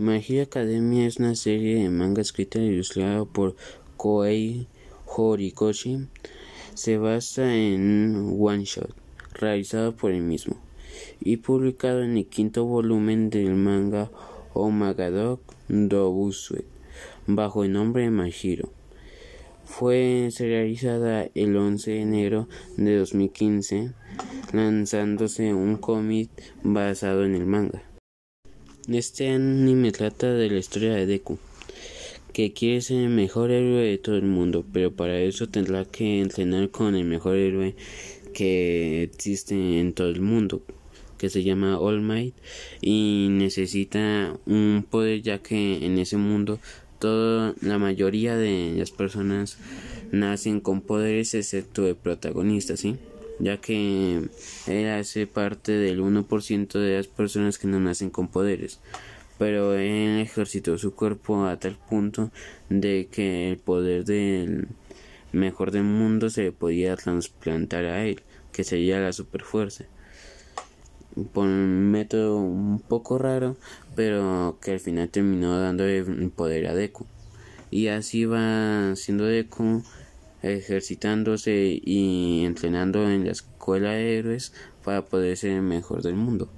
My Academia es una serie de manga escrita e ilustrada por Koei Horikoshi. Se basa en one shot realizado por él mismo y publicado en el quinto volumen del manga Omagadok Dobusue bajo el nombre de Mahiro. Fue realizada el 11 de enero de 2015 lanzándose un cómic basado en el manga. Este anime trata de la historia de Deku, que quiere ser el mejor héroe de todo el mundo, pero para eso tendrá que entrenar con el mejor héroe que existe en todo el mundo, que se llama All Might, y necesita un poder ya que en ese mundo la mayoría de las personas nacen con poderes excepto el protagonista, ¿sí? Ya que él hace parte del 1% de las personas que no nacen con poderes, pero él ejercitó su cuerpo a tal punto de que el poder del mejor del mundo se podía trasplantar a él, que sería la superfuerza. Por un método un poco raro, pero que al final terminó dando el poder a Deku. Y así va siendo Deku ejercitándose y entrenando en la escuela de héroes para poder ser el mejor del mundo.